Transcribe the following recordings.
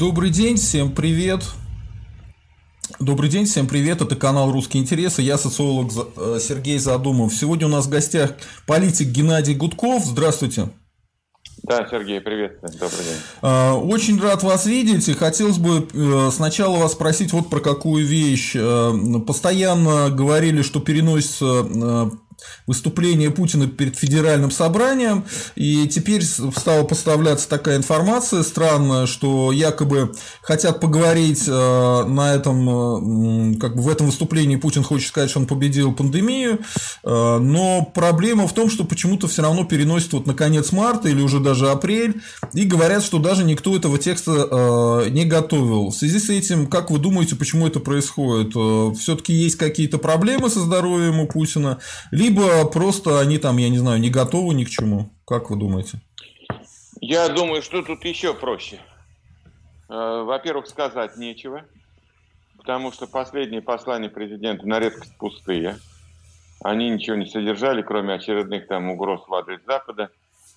Добрый день, всем привет. Добрый день, всем привет, это канал «Русские интересы», я социолог э, Сергей Задумов. Сегодня у нас в гостях политик Геннадий Гудков. Здравствуйте. Да, Сергей, привет, добрый день. Э, очень рад вас видеть, и хотелось бы э, сначала вас спросить вот про какую вещь. Постоянно говорили, что переносится выступление Путина перед федеральным собранием, и теперь стала поставляться такая информация странная, что якобы хотят поговорить э, на этом, э, как бы в этом выступлении Путин хочет сказать, что он победил пандемию, э, но проблема в том, что почему-то все равно переносят вот на конец марта или уже даже апрель, и говорят, что даже никто этого текста не готовил. В связи с этим, как вы думаете, почему это происходит? Все-таки есть какие-то проблемы со здоровьем у Путина, либо либо просто они там, я не знаю, не готовы ни к чему. Как вы думаете? Я думаю, что тут еще проще. Э, во-первых, сказать нечего, потому что последние послания президента на редкость пустые. Они ничего не содержали, кроме очередных там угроз в адрес Запада,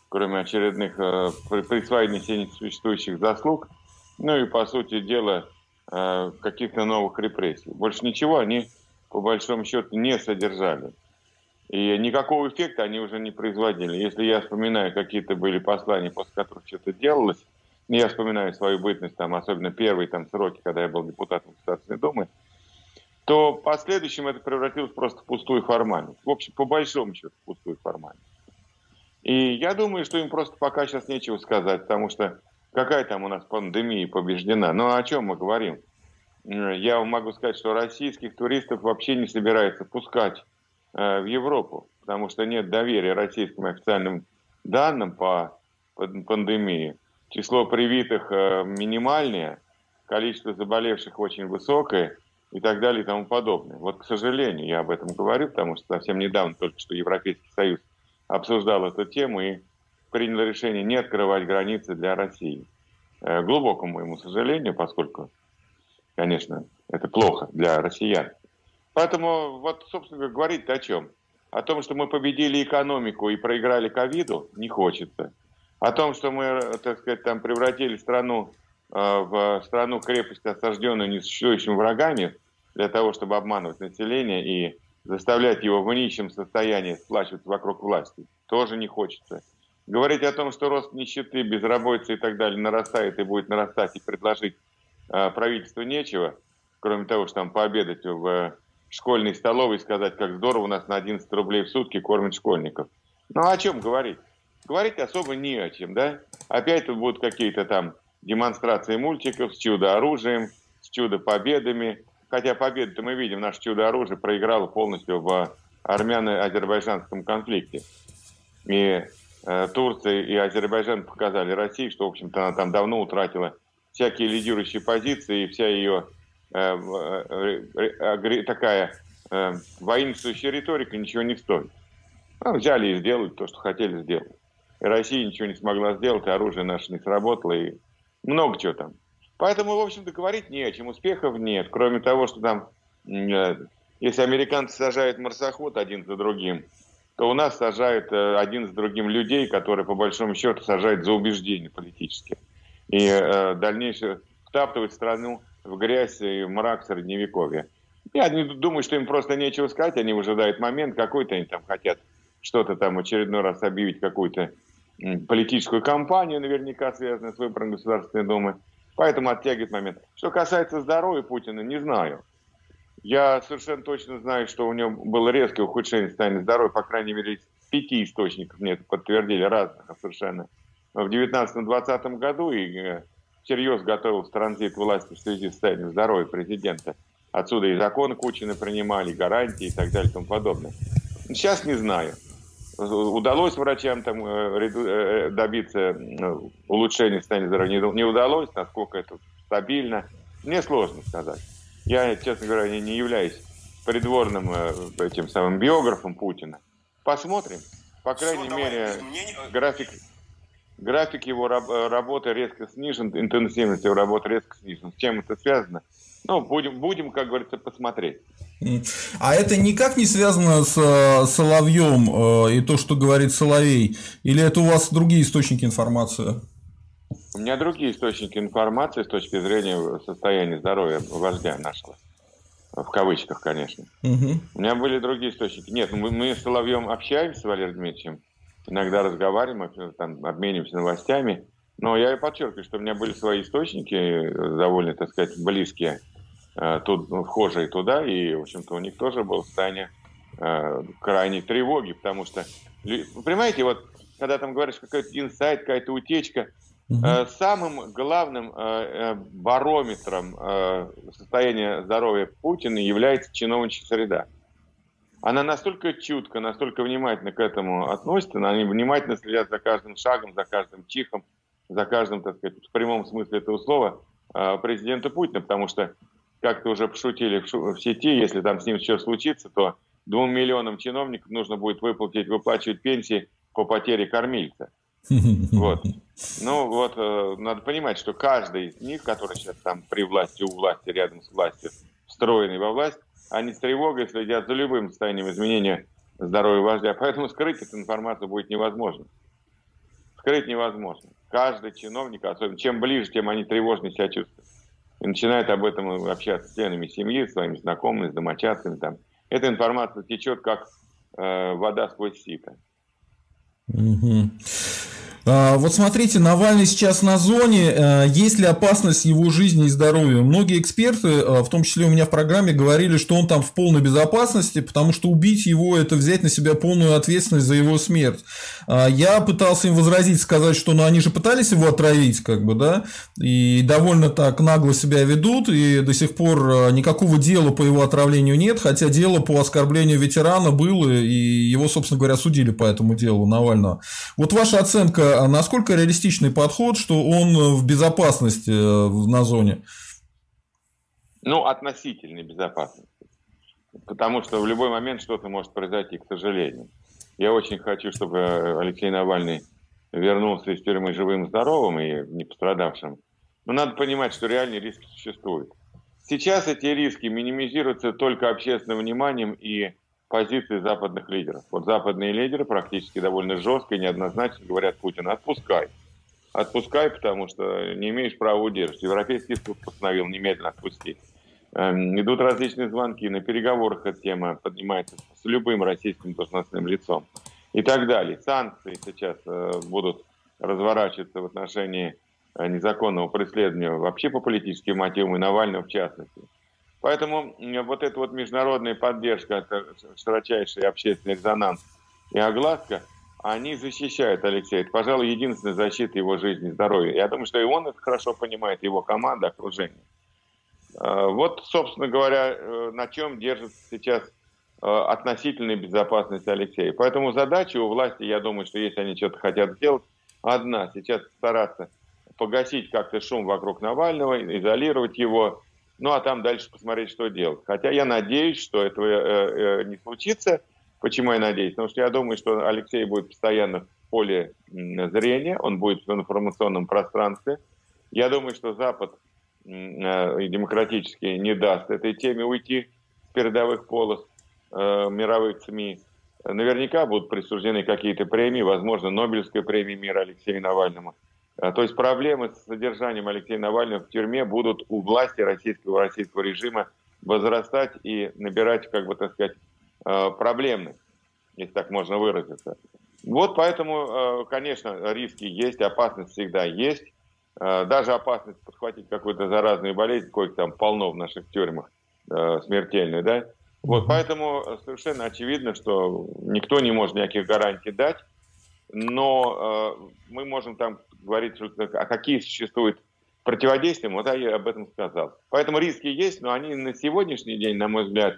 кроме очередных э, присвоений себе существующих заслуг, ну и, по сути дела, э, каких-то новых репрессий. Больше ничего они, по большому счету, не содержали. И никакого эффекта они уже не производили. Если я вспоминаю, какие-то были послания, после которых что-то делалось, ну, я вспоминаю свою бытность, там, особенно первые там, сроки, когда я был депутатом Государственной Думы, то в последующем это превратилось просто в пустую формальность. В общем, по большому счету, в пустую формальность. И я думаю, что им просто пока сейчас нечего сказать, потому что какая там у нас пандемия побеждена. Ну, о чем мы говорим? Я вам могу сказать, что российских туристов вообще не собирается пускать Э, в Европу, потому что нет доверия российским официальным данным по пандемии. Число привитых э, минимальное, количество заболевших очень высокое и так далее и тому подобное. Вот, к сожалению, я об этом говорю, потому что совсем недавно только что Европейский Союз обсуждал эту тему и принял решение не открывать границы для России. Э, глубокому моему сожалению, поскольку, конечно, это плохо для россиян. Поэтому вот, собственно, говорить о чем? О том, что мы победили экономику и проиграли ковиду, не хочется. О том, что мы, так сказать, там превратили страну э, в страну крепость, осажденную несуществующими врагами, для того, чтобы обманывать население и заставлять его в нищем состоянии сплачиваться вокруг власти, тоже не хочется. Говорить о том, что рост нищеты, безработицы и так далее нарастает и будет нарастать, и предложить э, правительству нечего, кроме того, что там пообедать в школьной столовой сказать, как здорово у нас на 11 рублей в сутки кормят школьников. Ну, о чем говорить? Говорить особо не о чем, да? Опять тут будут какие-то там демонстрации мультиков с чудо-оружием, с чудо-победами. Хотя победу-то мы видим, наше чудо-оружие проиграло полностью в армяно-азербайджанском конфликте. И э, Турция и Азербайджан показали России, что, в общем-то, она там давно утратила всякие лидирующие позиции, и вся ее такая э, воинствующая риторика ничего не стоит. Ну, взяли и сделали то, что хотели сделать. И Россия ничего не смогла сделать, и оружие наше не сработало, и много чего там. Поэтому, в общем-то, говорить не о чем, успехов нет, кроме того, что там, если американцы сажают марсоход один за другим, то у нас сажают один за другим людей, которые, по большому счету, сажают за убеждения политические. И дальнейшее втаптывают страну в грязь и мрак средневековья. Я не думаю, что им просто нечего сказать, они выжидают момент, какой-то они там хотят что-то там очередной раз объявить, какую-то политическую кампанию, наверняка связанную с выбором Государственной Думы. Поэтому оттягивает момент. Что касается здоровья Путина, не знаю. Я совершенно точно знаю, что у него было резкое ухудшение состояния здоровья, по крайней мере, пяти источников мне это подтвердили, разных совершенно. В 2019-2020 году и э, всерьез готовился транзит власти в связи с состоянием здоровья президента. Отсюда и законы Кучина принимали, и гарантии и так далее и тому подобное. Сейчас не знаю. Удалось врачам там э, э, добиться улучшения состояния здоровья, не удалось, насколько это стабильно, мне сложно сказать. Я, честно говоря, не являюсь придворным э, этим самым биографом Путина. Посмотрим. По крайней Все, мере, график, график его раб- работы резко снижен, интенсивность его работы резко снижена. С чем это связано? Ну, будем, будем, как говорится, посмотреть. А это никак не связано с э, Соловьем э, и то, что говорит Соловей? Или это у вас другие источники информации? У меня другие источники информации с точки зрения состояния здоровья вождя нашего. В кавычках, конечно. Угу. У меня были другие источники. Нет, мы, мы с Соловьем общаемся с Валерием Дмитриевичем, иногда разговариваем, там, обмениваемся новостями. Но я подчеркиваю, что у меня были свои источники, э, довольно, так сказать, близкие, э, тут, ну, вхожие туда, и, в общем-то, у них тоже было состояние э, крайней тревоги, потому что, понимаете, вот, когда там говоришь, какой-то инсайт, какая-то утечка, Угу. Самым главным барометром состояния здоровья Путина является чиновничья среда. Она настолько чутко, настолько внимательно к этому относится, они внимательно следят за каждым шагом, за каждым чихом, за каждым, так сказать, в прямом смысле этого слова, а, президента Путина, потому что, как-то уже пошутили в, сети, если там с ним что случится, то двум миллионам чиновников нужно будет выплатить, выплачивать пенсии по потере кормильца. Вот. Ну вот, э, надо понимать, что каждый из них, который сейчас там при власти, у власти, рядом с властью, встроенный во власть, они с тревогой следят за любым состоянием изменения здоровья вождя. Поэтому скрыть эту информацию будет невозможно. Скрыть невозможно каждый чиновник, особенно чем ближе, тем они тревожнее себя чувствуют. И начинают об этом общаться с членами семьи, своими знакомыми, с домочадцами. Там. Эта информация течет как э, вода сквозь сито. Угу. А, вот смотрите, Навальный сейчас на зоне. Э, есть ли опасность его жизни и здоровью? Многие эксперты, э, в том числе у меня в программе, говорили, что он там в полной безопасности, потому что убить его – это взять на себя полную ответственность за его смерть. А, я пытался им возразить, сказать, что ну, они же пытались его отравить, как бы, да, и довольно так нагло себя ведут, и до сих пор э, никакого дела по его отравлению нет, хотя дело по оскорблению ветерана было, и его, собственно говоря, судили по этому делу Навального. Вот ваша оценка а насколько реалистичный подход, что он в безопасности э, на зоне? Ну, относительной безопасности. Потому что в любой момент что-то может произойти, к сожалению. Я очень хочу, чтобы Алексей Навальный вернулся из тюрьмы живым, здоровым и не пострадавшим. Но надо понимать, что реальные риски существуют. Сейчас эти риски минимизируются только общественным вниманием и позиции западных лидеров. Вот западные лидеры практически довольно жестко и неоднозначно говорят Путину, отпускай. Отпускай, потому что не имеешь права удерживать. Европейский суд постановил немедленно отпустить. Эм, идут различные звонки, на переговорах эта тема поднимается с любым российским должностным лицом и так далее. Санкции сейчас э, будут разворачиваться в отношении э, незаконного преследования вообще по политическим мотивам и Навального в частности. Поэтому вот эта вот международная поддержка, это широчайший общественный резонанс и огласка, они защищают Алексея. Это, пожалуй, единственная защита его жизни и здоровья. Я думаю, что и он это хорошо понимает, его команда, окружение. А, вот, собственно говоря, э, на чем держится сейчас э, относительная безопасность Алексея. Поэтому задача у власти, я думаю, что если они что-то хотят сделать, одна, сейчас стараться погасить как-то шум вокруг Навального, изолировать его, ну а там дальше посмотреть, что делать. Хотя я надеюсь, что этого э, э, не случится. Почему я надеюсь? Потому что я думаю, что Алексей будет постоянно в поле зрения, он будет в информационном пространстве. Я думаю, что Запад э, демократически не даст этой теме уйти с передовых полос э, мировых СМИ. Наверняка будут присуждены какие-то премии, возможно, Нобелевская премия мира Алексею Навальному. А, то есть проблемы с содержанием Алексея Навального в тюрьме будут у власти российского, российского режима возрастать и набирать, как бы так сказать, а, проблемных, если так можно выразиться. Вот поэтому, а, конечно, риски есть, опасность всегда есть. Даже опасность подхватить какую-то заразную болезнь, коих там полно в наших тюрьмах, смертельную, да. Вот поэтому совершенно очевидно, что никто не может никаких гарантий дать, но мы можем там говорить, что, а какие существуют противодействия, вот я об этом сказал. Поэтому риски есть, но они на сегодняшний день, на мой взгляд,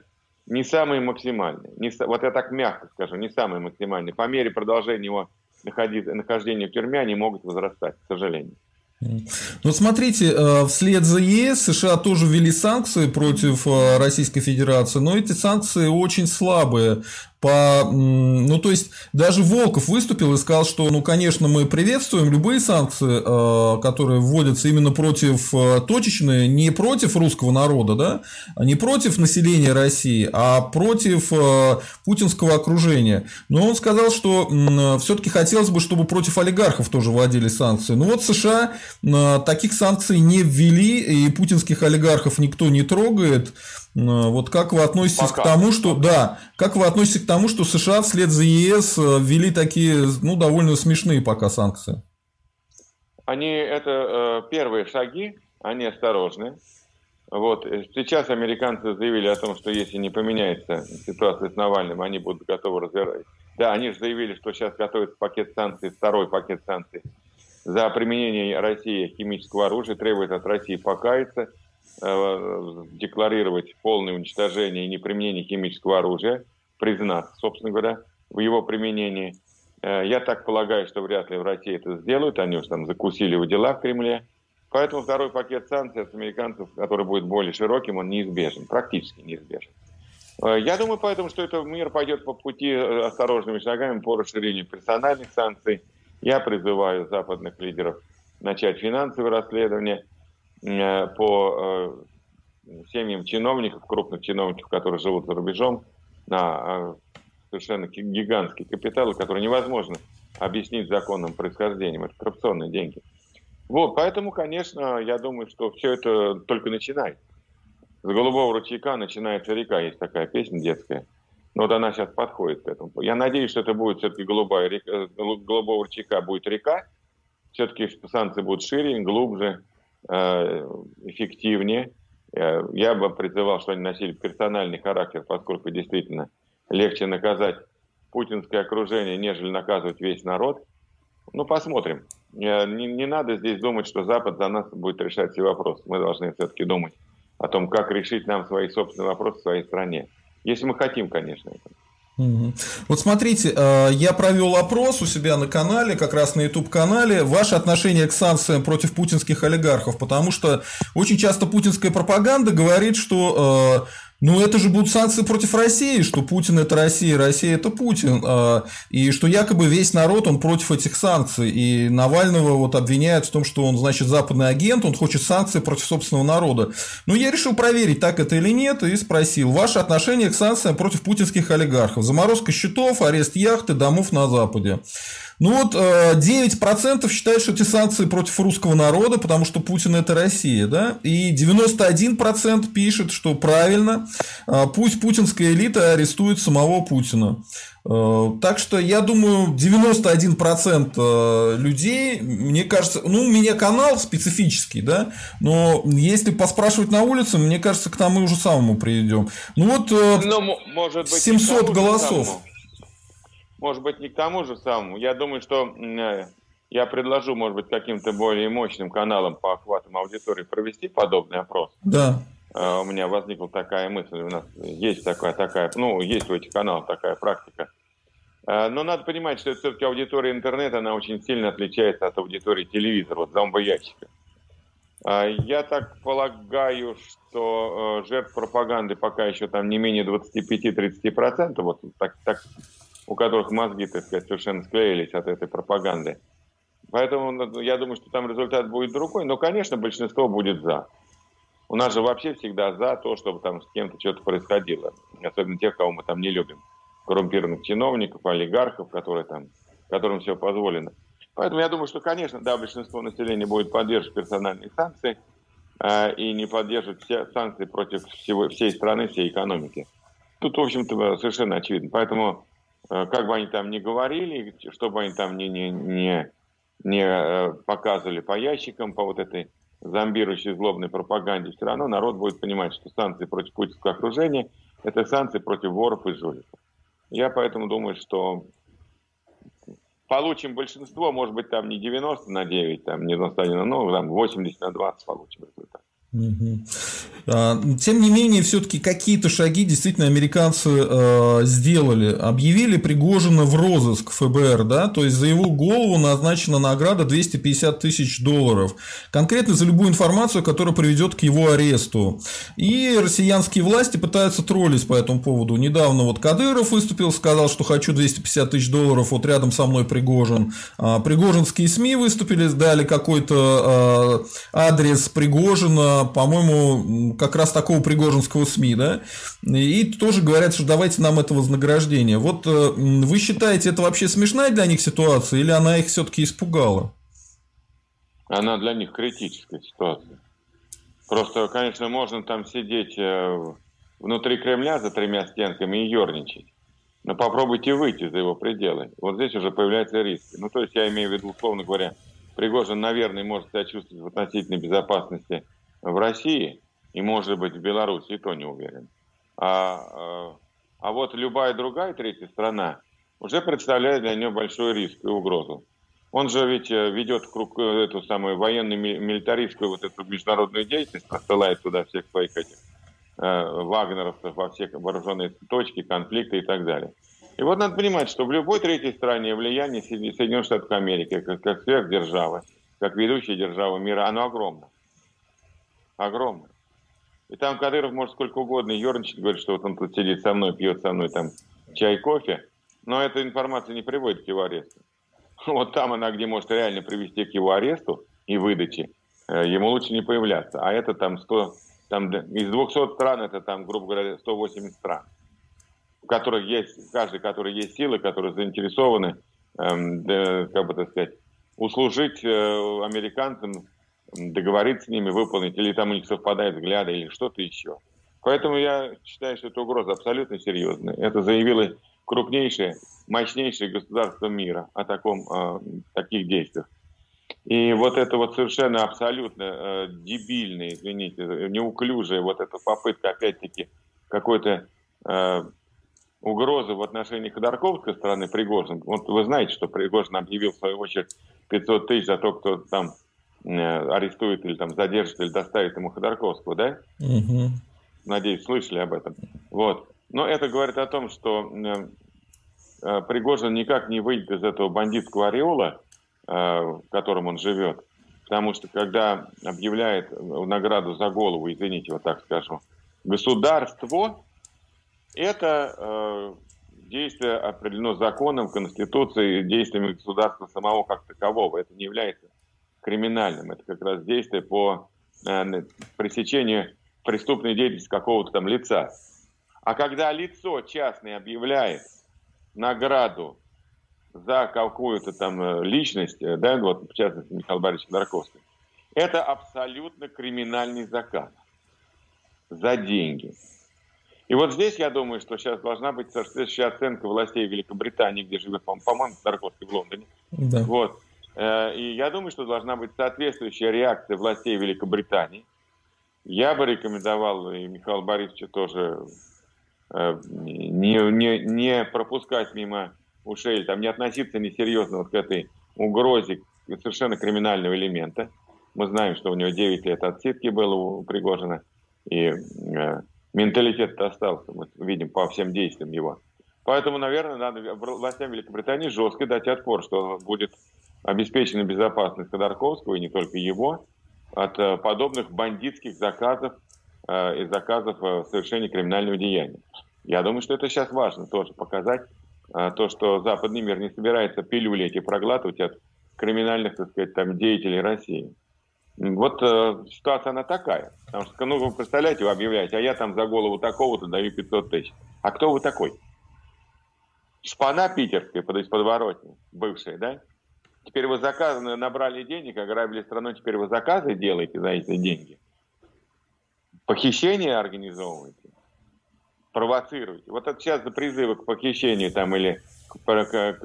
не самые максимальные. Не, вот я так мягко скажу, не самые максимальные. По мере продолжения его нахождения в тюрьме они могут возрастать, к сожалению. Ну, смотрите, э, вслед за ЕС США тоже ввели санкции против э, Российской Федерации, но эти санкции очень слабые по... Ну, то есть, даже Волков выступил и сказал, что, ну, конечно, мы приветствуем любые санкции, э, которые вводятся именно против э, точечные, не против русского народа, да, не против населения России, а против э, путинского окружения. Но он сказал, что все-таки хотелось бы, чтобы против олигархов тоже вводили санкции. Ну, вот США таких санкций не ввели, и путинских олигархов никто не трогает. Вот как вы относитесь Пока. к тому, что да, как вы относитесь к тому, что США вслед за ЕС э, ввели такие, ну, довольно смешные пока санкции? Они это э, первые шаги, они осторожны. Вот сейчас американцы заявили о том, что если не поменяется ситуация с Навальным, они будут готовы развивать. Да, они же заявили, что сейчас готовится пакет санкций, второй пакет санкций за применение России химического оружия, требует от России покаяться Э, декларировать полное уничтожение и неприменение химического оружия, признаться, собственно говоря, в его применении. Э, я так полагаю, что вряд ли в России это сделают, они уж там закусили у дела в Кремле. Поэтому второй пакет санкций от американцев, который будет более широким, он неизбежен, практически неизбежен. Э, я думаю поэтому, что этот мир пойдет по пути осторожными шагами по расширению персональных санкций. Я призываю западных лидеров начать финансовое расследование – Э, по э, семьям чиновников, крупных чиновников, которые живут за рубежом, на э, совершенно гигантские капиталы, которые невозможно объяснить законным происхождением. Это коррупционные деньги. Вот, поэтому, конечно, я думаю, что все это только начинает. С голубого ручейка начинается река, есть такая песня детская. Но вот она сейчас подходит к этому. Я надеюсь, что это будет все-таки голубая река, голубого ручейка будет река. Все-таки санкции будут шире, глубже, Э, эффективнее. Э, я бы призывал, что они носили персональный характер, поскольку действительно легче наказать путинское окружение, нежели наказывать весь народ. Ну, посмотрим. Не, не надо здесь думать, что Запад за нас будет решать все вопросы. Мы должны все-таки думать о том, как решить нам свои собственные вопросы в своей стране. Если мы хотим, конечно, это. Вот смотрите, э, я провел опрос у себя на канале, как раз на YouTube-канале, ваше отношение к санкциям против путинских олигархов, потому что очень часто путинская пропаганда говорит, что э, ну, это же будут санкции против России, что Путин – это Россия, Россия – это Путин, а, и что якобы весь народ, он против этих санкций, и Навального вот обвиняют в том, что он, значит, западный агент, он хочет санкции против собственного народа. Ну, я решил проверить, так это или нет, и спросил, ваше отношение к санкциям против путинских олигархов, заморозка счетов, арест яхты, домов на Западе. Ну вот 9% э, считают, что эти санкции против русского народа, потому что Путин это Россия, да, и 91% пишет, что правильно, э, пусть путинская элита арестует самого Путина. Э, так что я думаю, 91% людей, мне кажется, ну, у меня канал специфический, да, но если поспрашивать на улице, мне кажется, к тому же самому приведем. Ну вот ну, может быть, 700 голосов. Самому может быть, не к тому же самому. Я думаю, что э, я предложу, может быть, каким-то более мощным каналам по охватам аудитории провести подобный опрос. Да. Uh, у меня возникла такая мысль, у нас есть такая, такая, ну, есть у этих каналов такая практика. Uh, но надо понимать, что все-таки аудитория интернета, она очень сильно отличается от аудитории телевизора, вот зомбоящика. Я так полагаю, что жертв пропаганды пока еще там не менее 25-30%, вот так, так у которых мозги, так сказать, совершенно склеились от этой пропаганды. Поэтому ну, я думаю, что там результат будет другой. Но, конечно, большинство будет за. У нас же вообще всегда за то, чтобы там с кем-то что-то происходило. Особенно тех, кого мы там не любим. Коррумпированных чиновников, олигархов, которые там, которым все позволено. Поэтому я думаю, что, конечно, да, большинство населения будет поддерживать персональные санкции э, и не поддерживать все санкции против всего, всей страны, всей экономики. Тут, в общем-то, совершенно очевидно. Поэтому как бы они там ни говорили, что бы они там ни, ни, ни, ни э, показывали по ящикам, по вот этой зомбирующей злобной пропаганде, все равно народ будет понимать, что санкции против путинского окружения – это санкции против воров и жуликов. Я поэтому думаю, что получим большинство, может быть, там не 90 на 9, там не 91, но там 80 на 20 получим результат. А, тем не менее, все-таки какие-то шаги действительно американцы э, сделали. Объявили Пригожина в розыск ФБР, да, то есть за его голову назначена награда 250 тысяч долларов. Конкретно за любую информацию, которая приведет к его аресту. И россиянские власти пытаются троллить по этому поводу. Недавно вот Кадыров выступил, сказал, что хочу 250 тысяч долларов, вот рядом со мной Пригожин. А, Пригожинские СМИ выступили, дали какой-то э, адрес Пригожина, по-моему, как раз такого пригожинского СМИ, да, и тоже говорят, что давайте нам это вознаграждение. Вот э, вы считаете, это вообще смешная для них ситуация, или она их все-таки испугала? Она для них критическая ситуация. Просто, конечно, можно там сидеть э, внутри Кремля за тремя стенками и ерничать. Но попробуйте выйти за его пределы. Вот здесь уже появляются риски. Ну, то есть я имею в виду, условно говоря, Пригожин, наверное, может себя чувствовать в относительной безопасности в России, и, может быть, в Беларуси, то не уверен. А, а, а вот любая другая третья страна уже представляет для него большой риск и угрозу. Он же ведь э, ведет круг, э, эту самую военную милитаристскую вот эту международную деятельность, посылает туда всех своих этих э, вагнеровцев во все вооруженные точки, конфликты и так далее. И вот надо понимать, что в любой третьей стране влияние Соединенных Штатов Америки, как, как сверхдержава, как ведущая держава мира, оно огромно. Огромно. И там Кадыров может сколько угодно ерничать, говорит, что вот он тут сидит со мной, пьет со мной там чай, кофе, но эта информация не приводит к его аресту. Вот там она, где может реально привести к его аресту и выдаче, э, ему лучше не появляться. А это там 100, там из 200 стран, это там, грубо говоря, 180 стран, в которых есть, каждый, который есть силы, которые заинтересованы, эм, да, как бы так сказать, услужить э, американцам договориться с ними, выполнить, или там у них совпадают взгляды, или что-то еще. Поэтому я считаю, что эта угроза абсолютно серьезная. Это заявило крупнейшее, мощнейшее государство мира о таком, о таких действиях. И вот это вот совершенно абсолютно э, дебильная, извините, неуклюжая вот эта попытка, опять-таки, какой-то э, угрозы в отношении Ходорковской стороны Пригожин. Вот вы знаете, что Пригожин объявил, в свою очередь, 500 тысяч за то, кто там Э, арестует или там задержит или доставит ему Ходорковского, да? Угу. Надеюсь, слышали об этом. Вот. Но это говорит о том, что э, э, Пригожин никак не выйдет из этого бандитского ореола, в котором он живет. Потому что когда объявляет награду за голову, извините, вот так скажу, государство, это действие определено законом, конституцией, действиями государства самого как такового. Это не является криминальным. Это как раз действие по э, пресечению преступной деятельности какого-то там лица. А когда лицо частное объявляет награду за какую-то там э, личность, э, да, вот в частности Михаил Борисович Ходорковский, это абсолютно криминальный заказ за деньги. И вот здесь я думаю, что сейчас должна быть соответствующая оценка властей Великобритании, где живет, по-моему, Ходорковский в Лондоне. Да. Вот. Э, и я думаю, что должна быть соответствующая реакция властей Великобритании. Я бы рекомендовал, и Михаил Борисович тоже, э, не, не, не пропускать мимо ушей, там, не относиться несерьезно вот к этой угрозе совершенно криминального элемента. Мы знаем, что у него 9 лет отсидки было у Пригожина, и э, менталитет остался, мы видим по всем действиям его. Поэтому, наверное, надо властям Великобритании жестко дать отпор, что будет обеспечена безопасность Ходорковского, и не только его, от э, подобных бандитских заказов э, и заказов э, совершения криминального деяния. Я думаю, что это сейчас важно тоже показать, то, что западный мир не собирается пилюли эти проглатывать от криминальных, так сказать, там, деятелей России. Вот э, ситуация она такая. Потому что, ну, вы представляете, вы объявляете, а я там за голову такого-то даю 500 тысяч. А кто вы такой? Шпана питерская под подворотни, бывшая, да? Теперь вы заказы набрали денег, ограбили страну, теперь вы заказы делаете за эти деньги. Похищение организовываете, провоцируете. Вот это сейчас призывы к похищению там или к, к,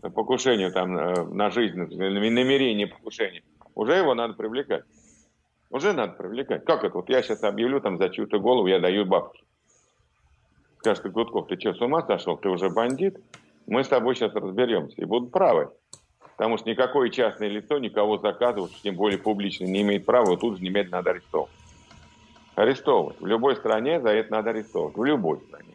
к покушению там э, на жизнь, намерение покушения. Уже его надо привлекать. Уже надо привлекать. Как это? Вот я сейчас объявлю там за чью-то голову, я даю бабки. Скажет Гудков, ты что, с ума сошел? Ты уже бандит? Мы с тобой сейчас разберемся. И будут правы. Потому что никакое частное лицо никого заказывать, тем более публично, не имеет права, тут же немедленно надо арестовывать. Арестовывать. В любой стране за это надо арестовывать. В любой стране.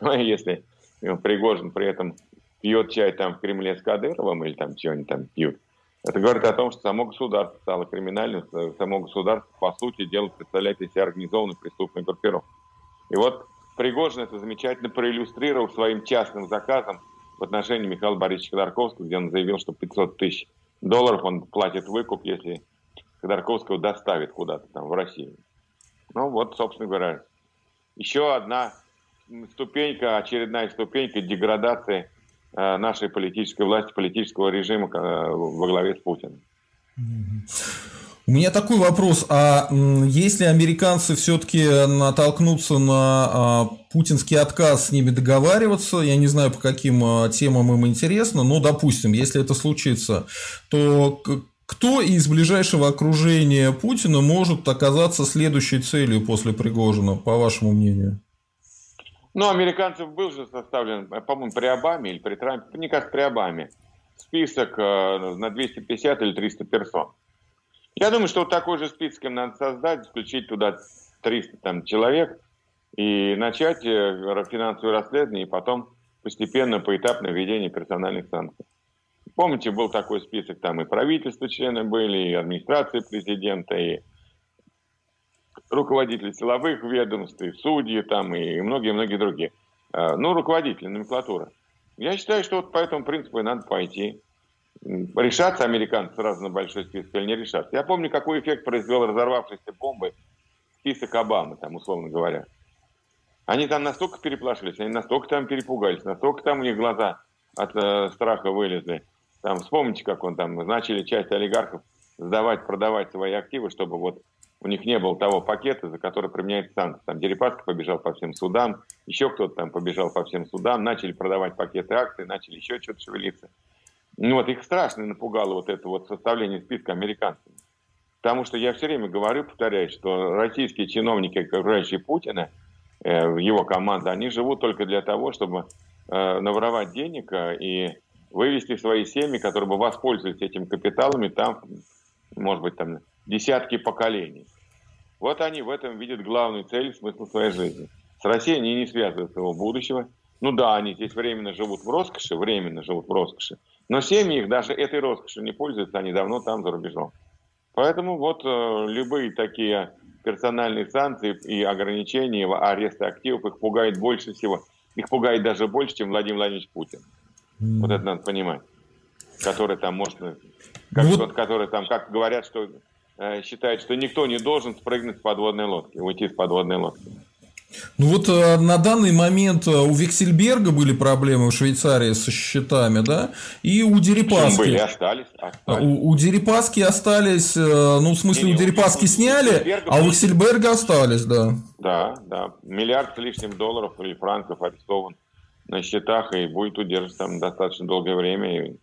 Ну, если Пригожин при этом пьет чай там в Кремле с Кадыровым или там что-нибудь там пьют, это говорит о том, что само государство стало криминальным, само государство, по сути дела, представляет из себя организованную преступную группировку. И вот Пригожин это замечательно проиллюстрировал своим частным заказом в отношении Михаила Борисовича Ходорковского, где он заявил, что 500 тысяч долларов он платит выкуп, если Ходорковского доставит куда-то там в Россию. Ну вот, собственно говоря, еще одна ступенька, очередная ступенька деградации э, нашей политической власти, политического режима э, во главе с Путиным. У меня такой вопрос, а если американцы все-таки натолкнутся на а, путинский отказ с ними договариваться, я не знаю, по каким а, темам им интересно, но, допустим, если это случится, то кто из ближайшего окружения Путина может оказаться следующей целью после Пригожина, по вашему мнению? Ну, американцев был же составлен, по-моему, при Обаме или при Трампе, мне кажется, при Обаме, список э, на 250 или 300 персон. Я думаю, что вот такой же список им надо создать, включить туда 300 там, человек и начать э, финансовое расследование, и потом постепенно, поэтапно введение персональных санкций. Помните, был такой список, там и правительства члены были, и администрация президента, и руководители силовых ведомств, и судьи там, и многие-многие другие. А, ну, руководители, номенклатура. Я считаю, что вот по этому принципу и надо пойти решаться американцы сразу на большой список или не решаться. Я помню, какой эффект произвел разорвавшейся бомбы список Обамы, там, условно говоря. Они там настолько переплашились, они настолько там перепугались, настолько там у них глаза от э, страха вылезли. Там, вспомните, как он там, начали часть олигархов сдавать, продавать свои активы, чтобы вот у них не было того пакета, за который применяется санкции. Там Дерипаска побежал по всем судам, еще кто-то там побежал по всем судам, начали продавать пакеты акций, начали еще что-то шевелиться. Ну вот их страшно напугало вот это вот составление списка американцев. Потому что я все время говорю, повторяю, что российские чиновники, окружающие Путина, э, его команда, они живут только для того, чтобы э, наворовать денег э, и вывести свои семьи, которые бы воспользовались этими капиталами там, может быть, там десятки поколений. Вот они в этом видят главную цель, смысл своей жизни. С Россией они не связывают своего будущего. Ну да, они здесь временно живут в роскоши, временно живут в роскоши. Но семьи их даже этой роскошью не пользуются, они давно там за рубежом. Поэтому вот э, любые такие персональные санкции и ограничения, аресты активов их пугает больше всего. Их пугает даже больше, чем Владимир Владимирович Путин. Mm. Вот это надо понимать. Который там может, как, ну, вот, который там, как говорят, что э, считает, что никто не должен спрыгнуть с подводной лодки, уйти с подводной лодки. Ну вот э, на данный момент э, у Виксельберга были проблемы в Швейцарии со счетами, да, и у Дерипаски. Были, остались. остались. У, у Дерипаски остались, э, ну в смысле не, не, у Дерипаски у, сняли, у а у Виксельберга остались, да. Да, да, миллиард с лишним долларов или франков арестован на счетах и будет удерживаться там достаточно долгое время. И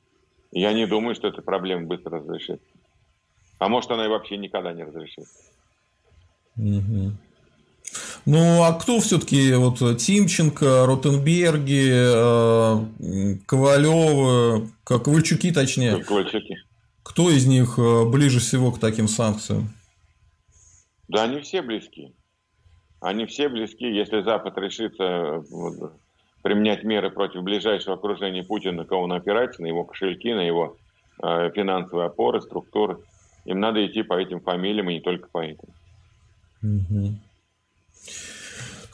я не думаю, что эта проблема быстро разрешится. А может она и вообще никогда не разрешится. Угу. Ну, а кто все-таки вот Тимченко, Ротенберги, э, Ковалевы, Ковальчуки точнее? Ковальчуки. Кто из них э, ближе всего к таким санкциям? Да, они все близки. Они все близки. Если Запад решится применять меры против ближайшего окружения Путина, на кого он опирается, на его кошельки, на его э, финансовые опоры, структуры, им надо идти по этим фамилиям и не только по этим. Угу.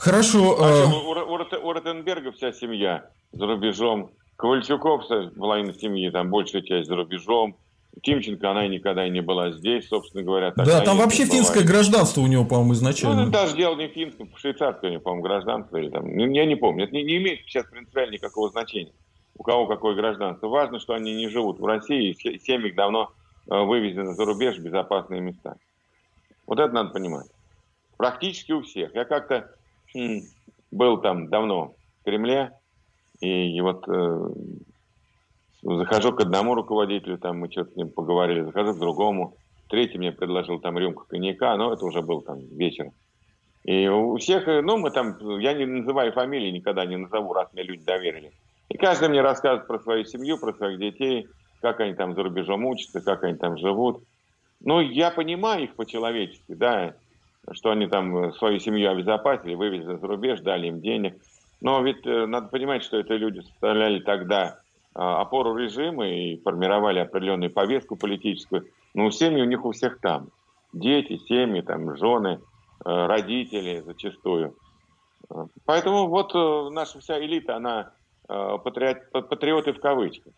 Хорошо. А э... у, у, у Ротенберга вся семья за рубежом. Ковальчуков, половина семьи, там большая часть за рубежом. Тимченко, она никогда и не была здесь, собственно говоря. Да, там вообще финское гражданство у него, по-моему, изначально. Ну, даже дело не финское, швейцарское, по-моему, гражданство. Или там, ну, я не помню. Это не, не имеет сейчас принципиально никакого значения, у кого какое гражданство. Важно, что они не живут в России, и семьи давно э, вывезены за рубеж в безопасные места. Вот это надо понимать. Практически у всех. Я как-то был там давно в Кремле, и, вот э, захожу к одному руководителю, там мы что-то с ним поговорили, захожу к другому, третий мне предложил там рюмку коньяка, но это уже был там вечер. И у всех, э, ну, мы там, я не называю фамилии, никогда не назову, раз мне люди доверили. И каждый мне рассказывает про свою семью, про своих детей, как они там за рубежом учатся, как они там живут. Ну, я понимаю их по-человечески, да, что они там свою семью обезопасили, вывезли за рубеж, дали им денег. Но ведь э, надо понимать, что это люди составляли тогда а, опору режима и формировали определенную повестку политическую. Но семьи у них у всех там. Дети, семьи, там, жены, э, родители зачастую. Поэтому вот э, наша вся элита, она патриот, патриоты в кавычках.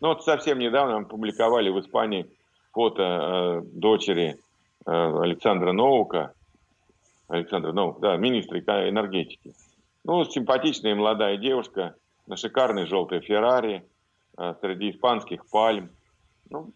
Ну вот совсем недавно мы публиковали в Испании фото дочери Александра Ноука, Александра Ноука, да, министра энергетики. Ну, симпатичная молодая девушка на шикарной желтой Феррари э, среди испанских пальм. Ну,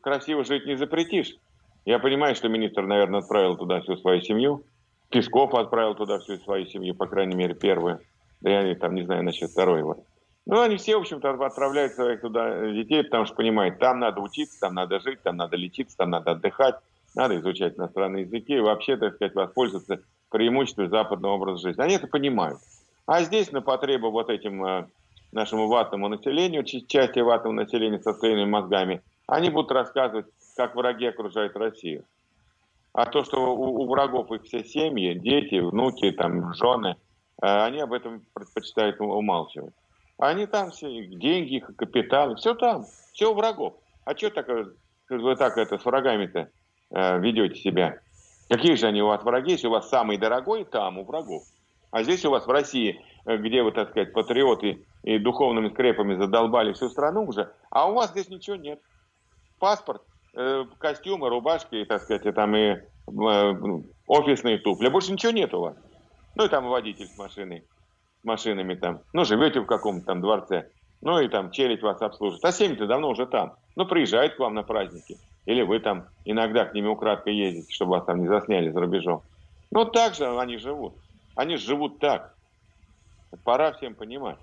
красиво жить не запретишь. Я понимаю, что министр, наверное, отправил туда всю свою семью. Песков отправил туда всю свою семью, по крайней мере, первую. Да я там не знаю насчет второй. Вот. Ну, они все, в общем-то, отправляют своих туда детей, потому что понимают, там надо учиться, там надо жить, там надо лечиться, там надо отдыхать, надо изучать иностранные языки и вообще, так сказать, воспользоваться преимуществом западного образа жизни. Они это понимают. А здесь на потребу вот этим э, нашему ватному населению, части ватного населения со своими мозгами, они будут рассказывать, как враги окружают Россию. А то, что у, у врагов их все семьи, дети, внуки, там, жены, э, они об этом предпочитают умалчивать. Они там все, деньги, капиталы, все там, все у врагов. А что так, вы так это с врагами-то э, ведете себя? Какие же они у вас враги, если у вас самый дорогой там у врагов? А здесь у вас в России, э, где вы, так сказать, патриоты и духовными скрепами задолбали всю страну уже, а у вас здесь ничего нет. Паспорт, э, костюмы, рубашки, так сказать, и там и э, офисные тупли. Больше ничего нет у вас. Ну и там водитель с машиной, с машинами там. Ну, живете в каком-то там дворце. Ну и там челядь вас обслужит. А семьи-то давно уже там. Ну, приезжает к вам на праздники. Или вы там иногда к ними украдкой ездите, чтобы вас там не засняли за рубежом. Ну, так же они живут. Они живут так. Пора всем понимать.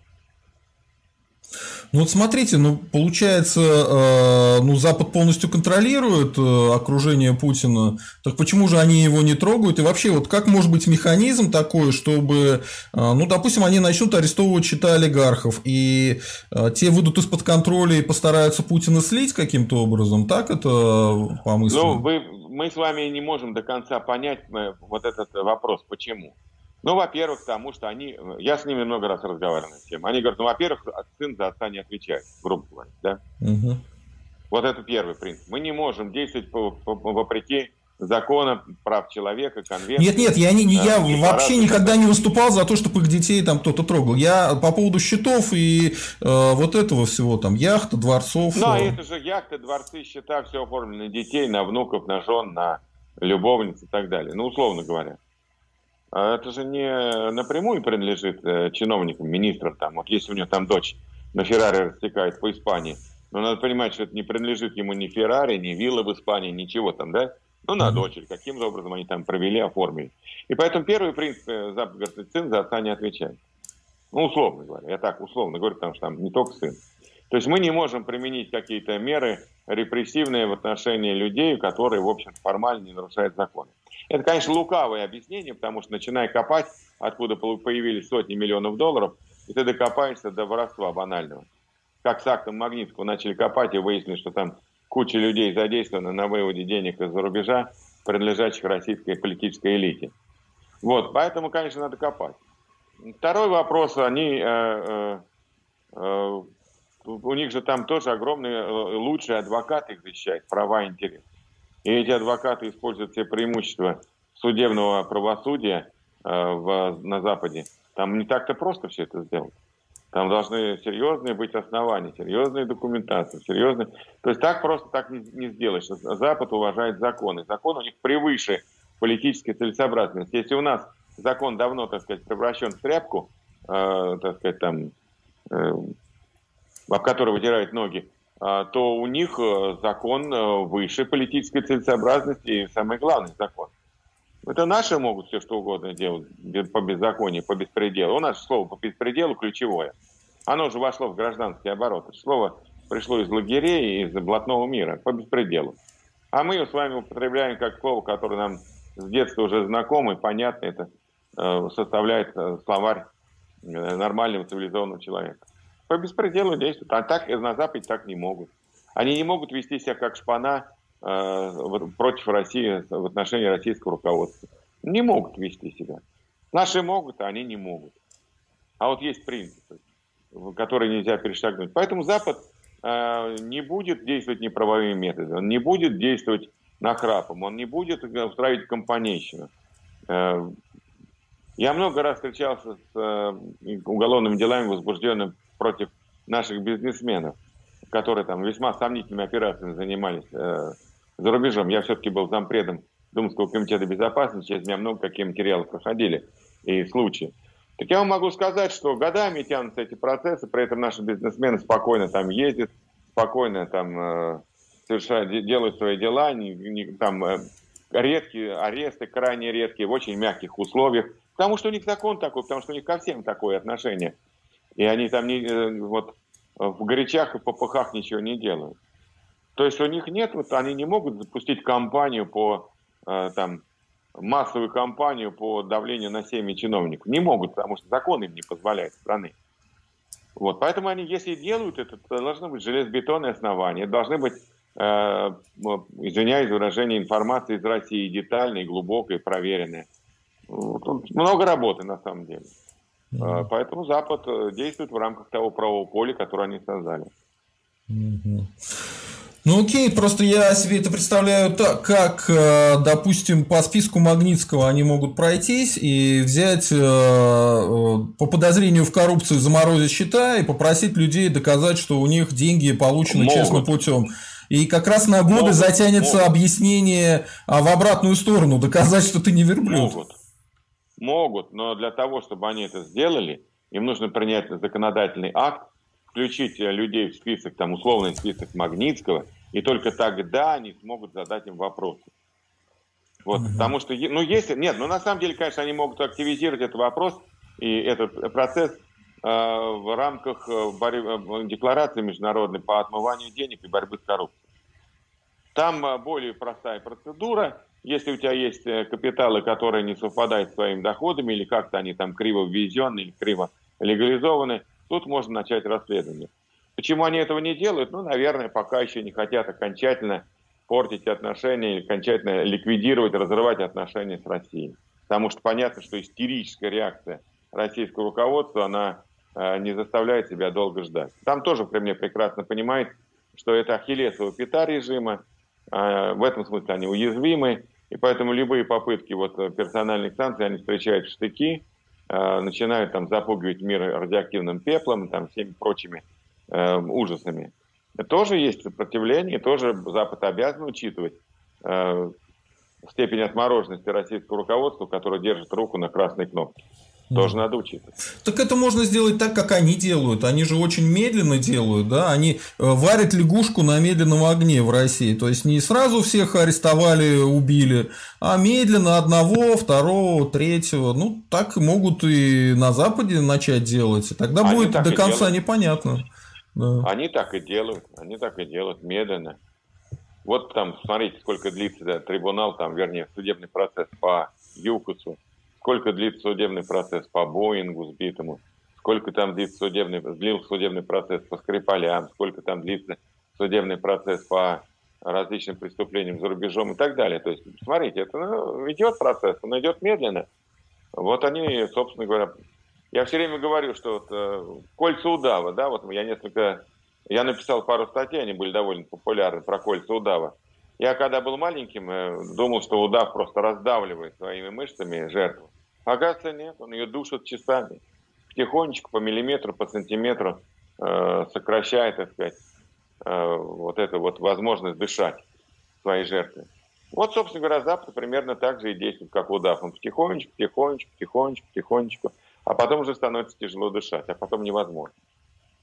Ну вот смотрите, ну получается, э, ну Запад полностью контролирует э, окружение Путина, так почему же они его не трогают? И вообще, вот как может быть механизм такой, чтобы, э, ну допустим, они начнут арестовывать чита олигархов, и те выйдут из-под контроля и постараются Путина слить каким-то образом, так это по мысли? Ну, вы, мы с вами не можем до конца понять вот этот вопрос, почему. Ну, во-первых, потому что они, я с ними много раз разговаривал на тему. Они говорят, ну, во-первых, сын за отца не отвечает, грубо говоря, да? Угу. Вот это первый принцип. Мы не можем действовать по, по, по, вопреки закона прав человека, конвенции. Нет, нет, я, не, да, я вообще никогда не выступал за то, чтобы их детей там кто-то трогал. Я по поводу счетов и э, вот этого всего, там, яхта, дворцов. Ну, а это же яхты, дворцы, счета, все оформлено на детей, на внуков, на жен, на любовниц и так далее. Ну, условно говоря. А это же не напрямую принадлежит э, чиновникам, министрам. Там. Вот если у него там дочь на Феррари растекает по Испании, но надо понимать, что это не принадлежит ему ни Феррари, ни вилла в Испании, ничего там, да? Ну, на дочери, каким образом они там провели, оформили. И поэтому первый принцип э, Запад говорит, сын за отца не отвечает. Ну, условно говоря, я так условно говорю, потому что там не только сын. То есть мы не можем применить какие-то меры репрессивные в отношении людей, которые, в общем формально не нарушают закон. Это, конечно, лукавое объяснение, потому что начиная копать, откуда появились сотни миллионов долларов, и ты докопаешься до воровства банального. Как с актом Магнитского начали копать и выяснили, что там куча людей задействована на выводе денег из-за рубежа, принадлежащих российской политической элите. Вот, поэтому, конечно, надо копать. Второй вопрос, они, э, э, э, у них же там тоже огромные, э, лучшие адвокаты их защищают, права и интересы. И эти адвокаты используют все преимущества судебного правосудия э, в, на Западе. Там не так-то просто все это сделать. Там должны серьезные быть основания, серьезные документации, серьезные. То есть так просто так не, не сделаешь. Запад уважает законы. Закон у них превыше политической целесообразности. Если у нас закон давно, так сказать, превращен в тряпку, э, так сказать, там, э, об которой вытирают ноги, то у них э, закон э, выше политической целесообразности и самый главный закон. Это наши могут все что угодно делать по беззаконию, по беспределу. У нас слово по беспределу ключевое. Оно уже вошло в гражданский оборот. Слово пришло из лагерей, из блатного мира, по беспределу. А мы его с вами употребляем как слово, которое нам с детства уже знакомо и понятно. Это э, составляет словарь нормального цивилизованного человека по беспределу действуют. А так на Западе так не могут. Они не могут вести себя как шпана э, против России в отношении российского руководства. Не могут вести себя. Наши могут, а они не могут. А вот есть принципы, которые нельзя перешагнуть. Поэтому Запад э, не будет действовать неправовыми методами, он не будет действовать нахрапом, он не будет устраивать компанейщину. Э, я много раз встречался с э, уголовными делами, возбужденными против наших бизнесменов, которые там весьма сомнительными операциями занимались э, за рубежом. Я все-таки был зампредом Думского комитета безопасности, через меня много какие материалы проходили и случаи. Так я вам могу сказать, что годами тянутся эти процессы, при этом наши бизнесмены спокойно там ездят, спокойно там э, совершают, делают свои дела, не, не, там э, редкие аресты, крайне редкие, в очень мягких условиях. Потому что у них закон такой, потому что у них ко всем такое отношение. И они там не, э, вот, в горячах и попыхах ничего не делают. То есть у них нет, вот они не могут запустить кампанию по э, там массовую кампанию по давлению на семьи чиновников. Не могут, потому что закон им не позволяет страны. Вот, поэтому они, если делают это, то должны быть железобетонные основания, должны быть, э, извиняюсь выражение, информация из России детальная, глубокая, проверенная. Тут много работы на самом деле. Mm-hmm. Поэтому Запад э, действует в рамках того правового поля, которое они создали. Mm-hmm. Ну окей, просто я себе это представляю так, как, э, допустим, по списку Магнитского они могут пройтись и взять по подозрению в коррупции заморозить счета и попросить людей доказать, что у них деньги получены могут. честным путем. И как раз на годы могут, затянется могут. объяснение а, в обратную сторону, доказать, что ты не верблюд. Могут могут, но для того, чтобы они это сделали, им нужно принять законодательный акт, включить э, людей в список, там, условный список Магнитского, и только тогда они смогут задать им вопросы. Вот, угу. Потому что, ну, если, нет, ну, на самом деле, конечно, они могут активизировать этот вопрос и этот процесс э, в рамках э, борьбы, э, декларации международной по отмыванию денег и борьбы с коррупцией. Там более простая процедура, если у тебя есть э, капиталы, которые не совпадают с твоими доходами, или как-то они там криво ввезены или криво легализованы, тут можно начать расследование. Почему они этого не делают? Ну, наверное, пока еще не хотят окончательно портить отношения или окончательно ликвидировать, разрывать отношения с Россией. Потому что понятно, что истерическая реакция российского руководства, она э, не заставляет себя долго ждать. Там тоже Кремль прекрасно понимает, что это ахиллесова пята режима, э, в этом смысле они уязвимы, и поэтому любые попытки вот э, персональных санкций, они встречают штыки, э, начинают там запугивать мир радиоактивным пеплом, там всеми прочими э, ужасами. Тоже есть сопротивление, тоже Запад обязан учитывать э, степень отмороженности российского руководства, которое держит руку на красной кнопке. Тоже надо учитывать. Так это можно сделать так, как они делают. Они же очень медленно делают, да. Они э, варят лягушку на медленном огне в России. То есть не сразу всех арестовали, убили, а медленно одного, второго, третьего. Ну, так могут и на Западе начать делать. И тогда они будет до конца непонятно. Да. Они так и делают. Они так и делают медленно. Вот там, смотрите, сколько длится да, трибунал, там, вернее, судебный процесс по ЮКУСу сколько длится судебный процесс по Боингу сбитому, сколько там длится судебный, длился судебный процесс по Скрипалям, сколько там длится судебный процесс по различным преступлениям за рубежом и так далее. То есть, смотрите, это ну, идет процесс, он идет медленно. Вот они, собственно говоря, я все время говорю, что вот, э, кольца удава, да, вот я несколько, я написал пару статей, они были довольно популярны про кольца удава. Я когда был маленьким, э, думал, что удав просто раздавливает своими мышцами жертву. Оказывается, нет, он ее душит часами. Потихонечку, по миллиметру, по сантиметру э, сокращает, так сказать, э, вот эту вот возможность дышать своей жертве. Вот, собственно говоря, Запад примерно так же и действует, как удав. Он потихонечку, потихонечку, потихонечку, потихонечку, а потом уже становится тяжело дышать, а потом невозможно.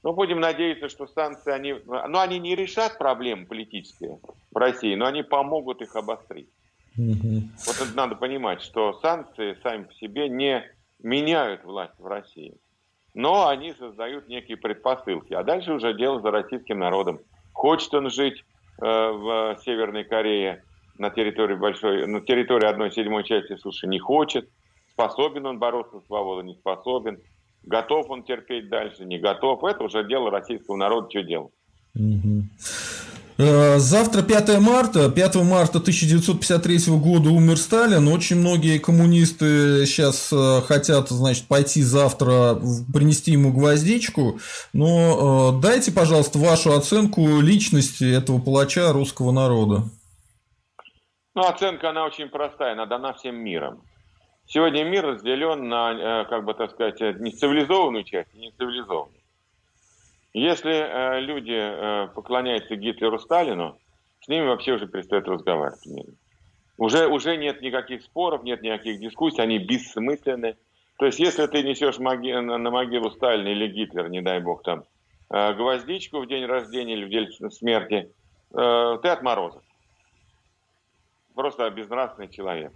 Ну, будем надеяться, что санкции, они, ну, они не решат проблемы политические в России, но они помогут их обострить. Угу. Вот это надо понимать, что санкции сами по себе не меняют власть в России, но они создают некие предпосылки. А дальше уже дело за российским народом. Хочет он жить э, в Северной Корее на территории большой, на территории одной седьмой части суши, не хочет. Способен он бороться с свободой, не способен. Готов он терпеть дальше, не готов. Это уже дело российского народа, что делать. Угу. Э, завтра 5 марта. 5 марта 1953 года умер Сталин. Очень многие коммунисты сейчас э, хотят, значит, пойти завтра принести ему гвоздичку. Но э, дайте, пожалуйста, вашу оценку личности этого палача русского народа. Ну, оценка, она очень простая, она дана всем миром. Сегодня мир разделен на, как бы так сказать, не цивилизованную часть и не цивилизованную. Если э, люди э, поклоняются Гитлеру Сталину, с ними вообще уже перестают разговаривать. Уже, уже нет никаких споров, нет никаких дискуссий, они бессмысленны. То есть, если ты несешь моги на могилу Сталина или Гитлера, не дай бог, там, э, гвоздичку в день рождения или в день смерти, э, ты отморозок. Просто безнравственный человек.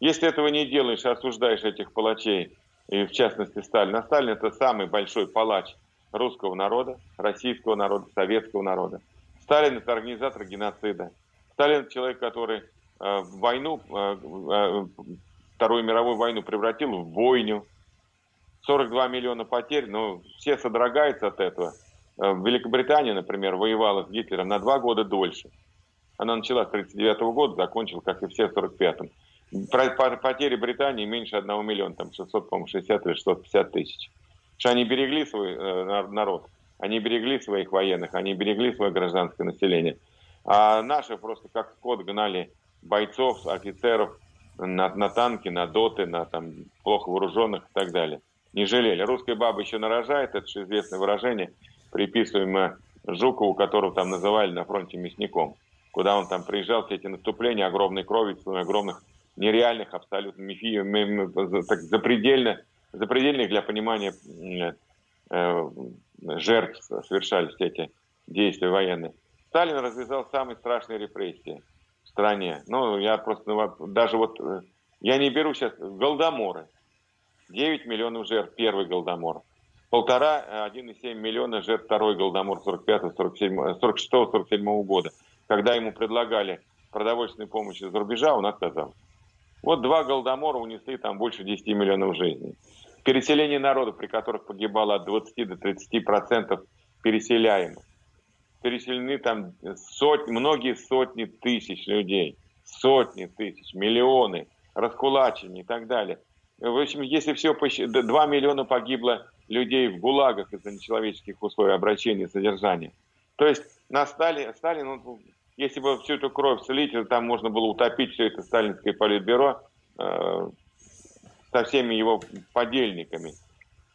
Если этого не делаешь, осуждаешь этих палачей, и в частности Сталина. Сталин это самый большой палач русского народа, российского народа, советского народа. Сталин это организатор геноцида. Сталин человек, который э, войну, э, э, Вторую мировую войну превратил в войну. 42 миллиона потерь, но все содрогаются от этого. Э, Великобритания, например, воевала с Гитлером на два года дольше. Она начала с 1939 года, закончила, как и все, в 1945. Потери Британии меньше 1 миллиона, там 600, по-моему, 60 или 650 тысяч что они берегли свой э, народ, они берегли своих военных, они берегли свое гражданское население. А наши просто как скот гнали бойцов, офицеров на, на танки, на доты, на там плохо вооруженных и так далее. Не жалели. Русская баба еще нарожает, это же известное выражение, приписываемое Жукову, которого там называли на фронте мясником. Куда он там приезжал, все эти наступления, огромной крови, огромных нереальных, абсолютно мифи, так запредельно запредельных для понимания э, жертв совершались эти действия военные. Сталин развязал самые страшные репрессии в стране. Ну, я просто, ну, даже вот, э, я не беру сейчас голодоморы. 9 миллионов жертв первый голодомор. Полтора, 1,7 миллиона жертв второй голодомор 46-47 года. Когда ему предлагали продовольственную помощь из-за рубежа, он отказался. Вот два голодомора унесли там больше 10 миллионов жизней переселение народа, при которых погибало от 20 до 30 процентов переселяемых. Переселены там сотни, многие сотни тысяч людей, сотни тысяч, миллионы, раскулачены и так далее. В общем, если все, 2 миллиона погибло людей в ГУЛАГах из-за нечеловеческих условий обращения и содержания. То есть на Сталин, Сталин он, если бы всю эту кровь слить, там можно было утопить все это сталинское политбюро, э, со всеми его подельниками.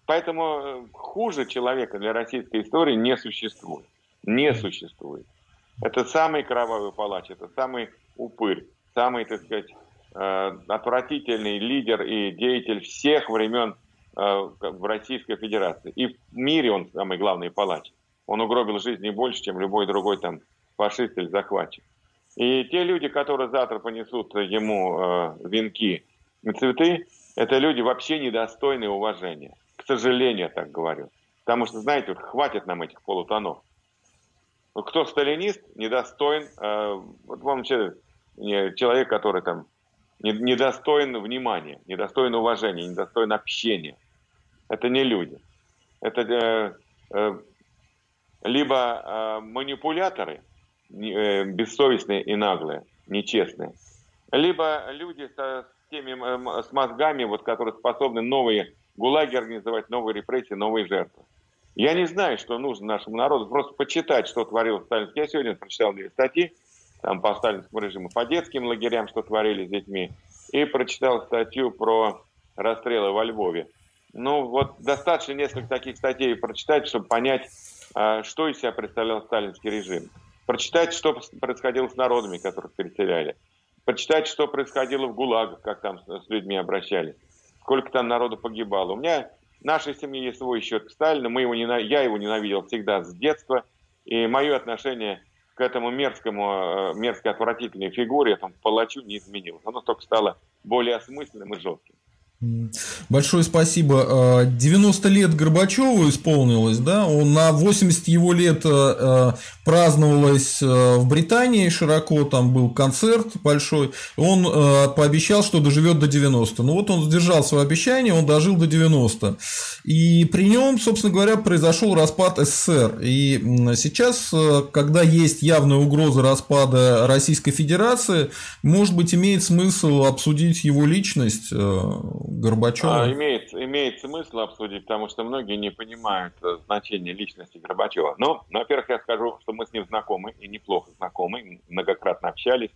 Поэтому э, хуже человека для российской истории не существует. Не существует. Это самый кровавый палач, это самый упырь, самый, так сказать, э, отвратительный лидер и деятель всех времен э, в Российской Федерации. И в мире он самый главный палач. Он угробил жизни больше, чем любой другой там фашист или захватчик. И те люди, которые завтра понесут ему венки и цветы, это люди вообще недостойны уважения. К сожалению, я так говорю. Потому что, знаете, вот хватит нам этих полутонов. Кто сталинист, недостоин, э, вот вам человек, который там недостоин внимания, недостоин уважения, недостоин общения. Это не люди. Это э, э, либо э, манипуляторы, э, бессовестные и наглые, нечестные, либо люди со теми, с мозгами, вот, которые способны новые гулаги организовать, новые репрессии, новые жертвы. Я не знаю, что нужно нашему народу, просто почитать, что творил Сталин. Я сегодня прочитал две статьи там, по сталинскому режиму, по детским лагерям, что творили с детьми, и прочитал статью про расстрелы во Львове. Ну, вот достаточно несколько таких статей прочитать, чтобы понять, а, что из себя представлял сталинский режим. Прочитать, что происходило с народами, которых переселяли почитать, что происходило в ГУЛАГах, как там с людьми обращались, сколько там народу погибало. У меня в нашей семье есть свой счет к Сталину, мы его ненав... я его ненавидел всегда с детства, и мое отношение к этому мерзкому, э, мерзкой отвратительной фигуре, этому палачу не изменилось. Оно только стало более осмысленным и жестким. Большое спасибо. 90 а, лет Горбачеву исполнилось, да? Он на 80 его лет а, а, праздновалось в Британии широко, там был концерт большой. Он пообещал, что доживет до 90. Ну вот он сдержал свое обещание, он дожил до 90. И при нем, собственно говоря, произошел распад СССР. И сейчас, когда есть явная угроза распада Российской Федерации, может быть, имеет смысл обсудить его личность Горбачева? А, имеет, имеет смысл обсудить, потому что многие не понимают э, значение личности Горбачева. Но, во-первых, я скажу, что мы с ним знакомы, и неплохо знакомы, многократно общались.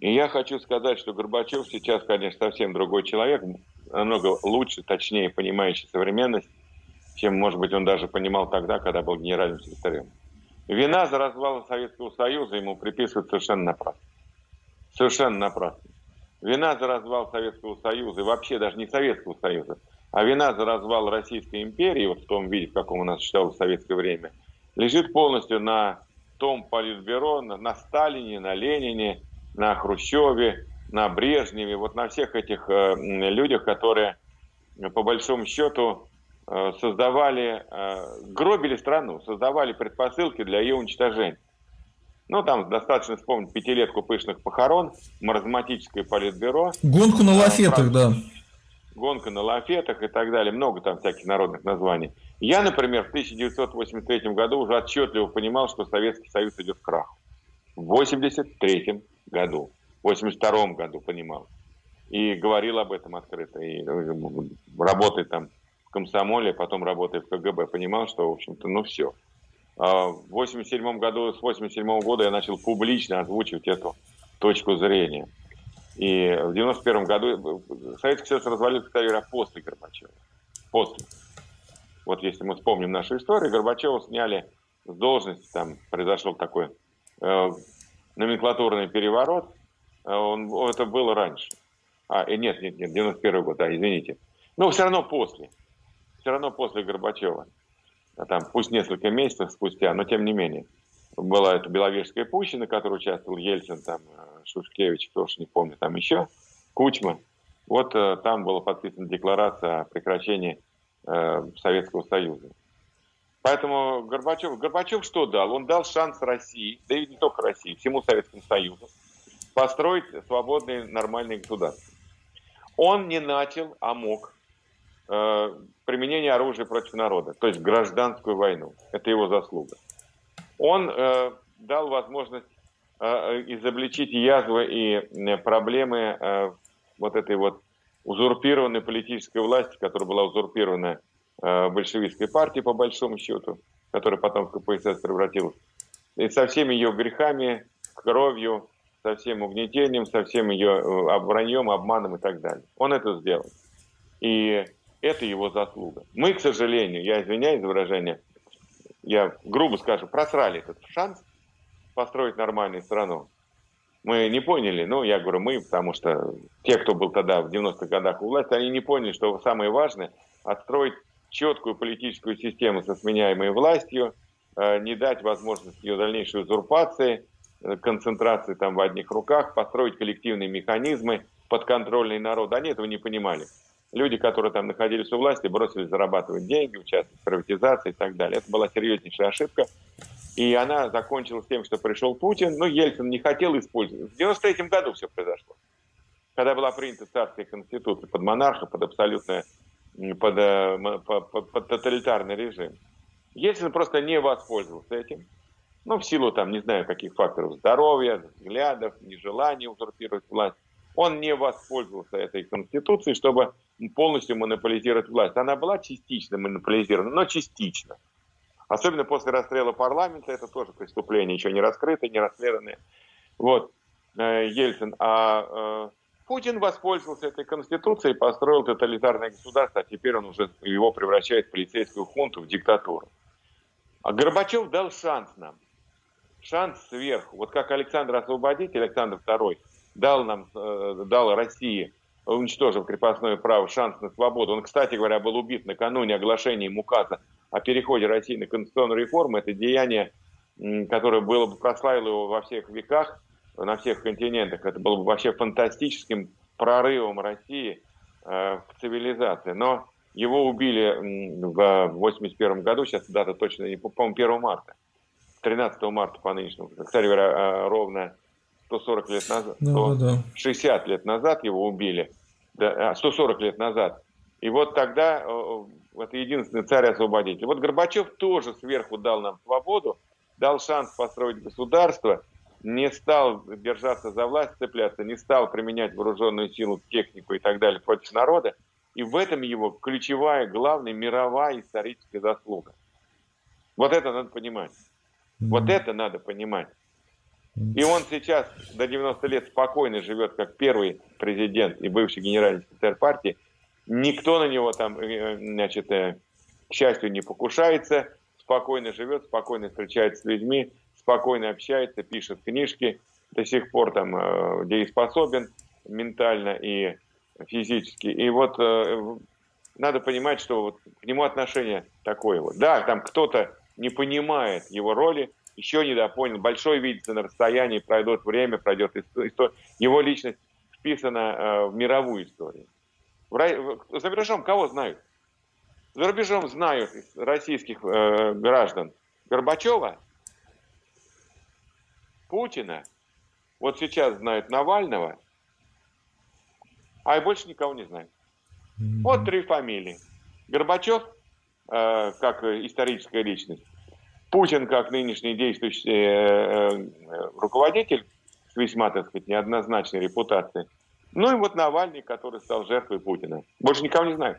И я хочу сказать, что Горбачев сейчас, конечно, совсем другой человек, намного лучше, точнее понимающий современность, чем, может быть, он даже понимал тогда, когда был генеральным секретарем. Вина за развал Советского Союза ему приписывают совершенно напрасно. Совершенно напрасно. Вина за развал Советского Союза, и вообще даже не Советского Союза, а вина за развал Российской империи, вот в том виде, в каком у нас считалось в советское время, лежит полностью на том политбюро, на, на Сталине, на Ленине, на Хрущеве, на Брежневе, вот на всех этих э, людях, которые по большому счету э, создавали, э, гробили страну, создавали предпосылки для ее уничтожения. Ну, там достаточно вспомнить пятилетку пышных похорон, маразматическое политбюро. Гонку на лафетах, да. Гонка на лафетах и так далее. Много там всяких народных названий. Я, например, в 1983 году уже отчетливо понимал, что Советский Союз идет к краху. В 1983 году, в 1982 году понимал. И говорил об этом открыто. И ну, работая там в комсомоле, потом работая в КГБ, понимал, что, в общем-то, ну все – в 87 году, с 87 года я начал публично озвучивать эту точку зрения. И в 91 году Советский Союз развалился, кстати говоря, после Горбачева. После. Вот если мы вспомним нашу историю, Горбачева сняли с должности, там произошел такой э, номенклатурный переворот. Э, он, это было раньше. А, и нет, нет, нет, 91 год, да, извините. Но все равно после. Все равно после Горбачева. А там, пусть несколько месяцев спустя, но тем не менее. Была эта Беловежская пуща, на которой участвовал Ельцин, там, э, Шушкевич, кто уж не помню, там еще, Кучма. Вот э, там была подписана декларация о прекращении э, Советского Союза. Поэтому Горбачев, Горбачев что дал? Он дал шанс России, да и не только России, всему Советскому Союзу, построить свободные нормальные государства. Он не начал, а мог применение оружия против народа, то есть гражданскую войну. Это его заслуга. Он э, дал возможность э, изобличить язвы и э, проблемы э, вот этой вот узурпированной политической власти, которая была узурпирована э, большевистской партией, по большому счету, которая потом в КПСС превратилась, и со всеми ее грехами, кровью, со всем угнетением, со всем ее э, враньем, обманом и так далее. Он это сделал. И это его заслуга. Мы, к сожалению, я извиняюсь за выражение, я грубо скажу, просрали этот шанс построить нормальную страну. Мы не поняли, ну, я говорю мы, потому что те, кто был тогда в 90-х годах у власти, они не поняли, что самое важное – отстроить четкую политическую систему со сменяемой властью, э, не дать возможность ее дальнейшей узурпации, э, концентрации там в одних руках, построить коллективные механизмы, подконтрольный народ. Они этого не понимали люди, которые там находились у власти, бросились зарабатывать деньги, участвовать в приватизации и так далее. Это была серьезнейшая ошибка. И она закончилась тем, что пришел Путин, но Ельцин не хотел использовать. В 93 году все произошло. Когда была принята царская конституция под монарха, под абсолютно под, э, под, под, под тоталитарный режим. Ельцин просто не воспользовался этим. Ну, в силу, там, не знаю, каких факторов здоровья, взглядов, нежелания узурпировать власть. Он не воспользовался этой конституцией, чтобы полностью монополизировать власть. Она была частично монополизирована, но частично. Особенно после расстрела парламента, это тоже преступление, еще не раскрытое, не расследованное. Вот, э, Ельцин. А э, Путин воспользовался этой конституцией, построил тоталитарное государство, а теперь он уже его превращает в полицейскую хунту, в диктатуру. А Горбачев дал шанс нам. Шанс сверху. Вот как Александр Освободитель, Александр II, дал нам, э, дал России уничтожив крепостное право, шанс на свободу. Он, кстати говоря, был убит накануне оглашения указа о переходе России на конституционную реформу. Это деяние, которое было бы прославило его во всех веках, на всех континентах. Это было бы вообще фантастическим прорывом России э, в цивилизации. Но его убили в 81 году, сейчас дата точно не по-моему, 1 марта. 13 марта по нынешнему. Кстати говоря, э, ровно 140 лет назад, да, да. 60 лет назад его убили, да, 140 а, лет назад. И вот тогда это единственный царь-освободитель. Вот Горбачев тоже сверху дал нам свободу, дал шанс построить государство, не стал держаться за власть, цепляться, не стал применять вооруженную силу, технику и так далее против народа. И в этом его ключевая, главная мировая историческая заслуга. Вот это надо понимать. Вот это надо понимать. И он сейчас до 90 лет спокойно живет как первый президент и бывший генеральный секретарь партии. Никто на него там, э, значит, э, к счастью, не покушается, спокойно живет, спокойно встречается с людьми, спокойно общается, пишет книжки, до сих пор там э, дееспособен ментально и физически. И вот надо понимать, что вот к нему отношение такое вот. Да, там кто-то не понимает его роли, еще недопонял. Большой видится на расстоянии, пройдет время, пройдет история. Его личность вписана э, в мировую историю. За рубежом кого знают? За рубежом знают российских э, граждан Горбачева, Путина, вот сейчас знают Навального, а и больше никого не знают. Вот три фамилии. Горбачев, э, как историческая личность, Путин, как нынешний действующий э, э, руководитель с весьма, так сказать, неоднозначной репутацией, ну и вот Навальный, который стал жертвой Путина. Больше никого не знаю.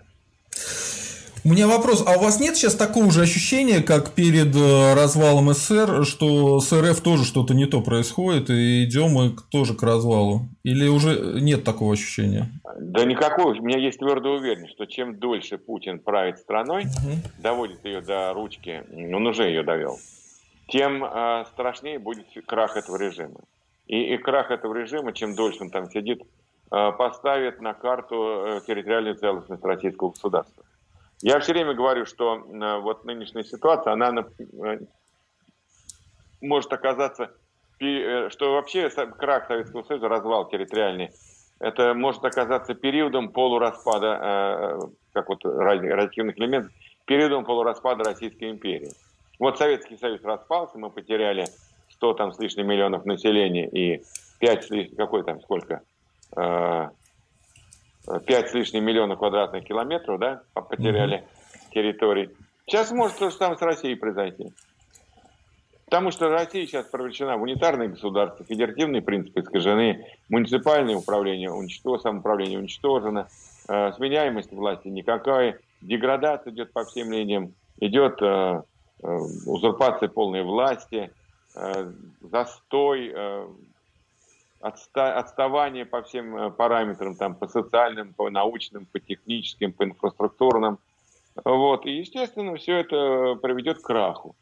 У меня вопрос, а у вас нет сейчас такого же ощущения, как перед э, развалом СССР, что с РФ тоже что-то не то происходит, и идем мы тоже к развалу? Или уже нет такого ощущения? Да никакого. У меня есть твердая уверенность, что чем дольше Путин правит страной, угу. доводит ее до ручки, он уже ее довел, тем э, страшнее будет крах этого режима. И, и крах этого режима, чем дольше он там сидит, э, поставит на карту э, территориальную целостность российского государства. Я все время говорю, что э, вот нынешняя ситуация, она э, может оказаться, э, что вообще крах Советского Союза, развал территориальный, это может оказаться периодом полураспада, как вот радиоактивных элементов, периодом полураспада Российской империи. Вот Советский Союз распался, мы потеряли 100 там с лишним миллионов населения и 5 с лишним, какой там, сколько, 5 с лишним миллионов квадратных километров, да, потеряли mm-hmm. территорий. Сейчас может то же самое с Россией произойти. Потому что Россия сейчас превращена в унитарное государство, федеративные принципы искажены, муниципальное управление уничтожено, самоуправление уничтожено, э, сменяемость власти никакая, деградация идет по всем линиям, идет э, э, узурпация полной власти, э, застой, э, отста отставание по всем э, параметрам, там, по социальным, по научным, по техническим, по инфраструктурным. Вот. И, естественно, все это приведет к краху.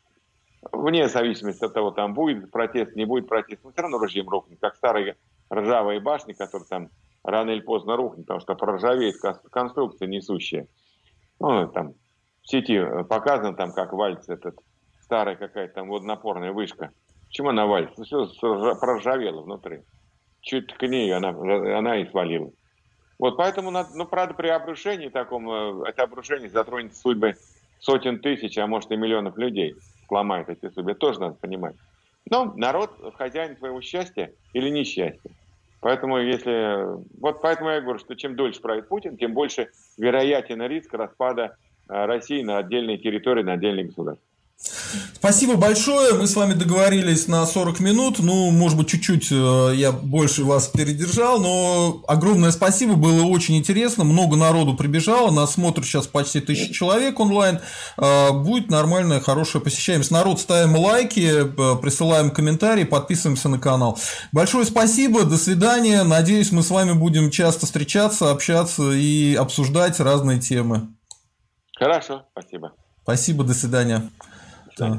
Вне зависимости от того, там будет протест, не будет протест, но все равно режим рухнет, как старые ржавые башни, которые там рано или поздно рухнут, потому что проржавеет конструкция несущая. Ну, там в сети э, показано, там, как валится этот старая какая-то там водонапорная вышка. Почему она валится? Все проржавело внутри чуть к ней она, она и свалила. Вот поэтому, надо, ну, правда, при обрушении таком, э, это обрушение затронет судьбы сотен тысяч, а может и миллионов людей, сломает эти судьбы, тоже надо понимать. Но народ хозяин своего счастья или несчастья. Поэтому если... Вот поэтому я говорю, что чем дольше правит Путин, тем больше вероятен риск распада э, России на отдельные территории, на отдельные государства. Спасибо большое. Мы с вами договорились на 40 минут. Ну, может быть, чуть-чуть э, я больше вас передержал, но огромное спасибо. Было очень интересно. Много народу прибежало. Нас смотрит сейчас почти тысяча человек онлайн. Э, будет нормальная, хорошая посещаемость. Народ, ставим лайки, э, присылаем комментарии, подписываемся на канал. Большое спасибо. До свидания. Надеюсь, мы с вами будем часто встречаться, общаться и обсуждать разные темы. Хорошо, спасибо. Спасибо, до свидания. Да.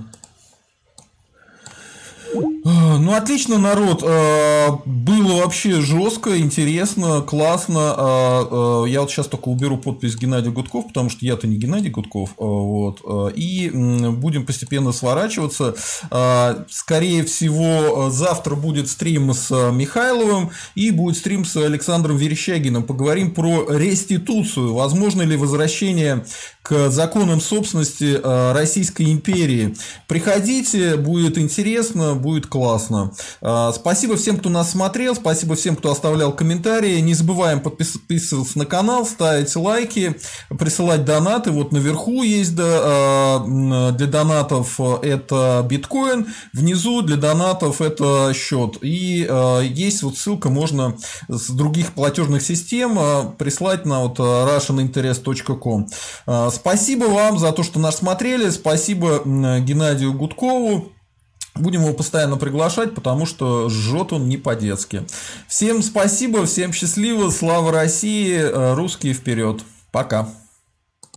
Ну, отлично, народ. Э, было вообще жестко, интересно, классно. Э, я вот сейчас только уберу подпись Геннадия Гудков, потому что я-то не Геннадий Гудков. Вот. И будем постепенно сворачиваться. Скорее всего, завтра будет стрим с Михайловым и будет стрим с Александром Верещагиным. Поговорим про реституцию. Возможно ли возвращение к законам собственности Российской империи. Приходите, будет интересно, будет классно. А, спасибо всем, кто нас смотрел, спасибо всем, кто оставлял комментарии. Не забываем подписываться на канал, ставить лайки, присылать донаты. Вот наверху есть а, для донатов это биткоин, внизу для донатов это счет. И а, есть вот ссылка, можно с других платежных систем прислать на вот russianinterest.com. Спасибо вам за то, что нас смотрели. Спасибо Геннадию Гудкову. Будем его постоянно приглашать, потому что жжет он не по-детски. Всем спасибо, всем счастливо, слава России, э, русские вперед. Пока.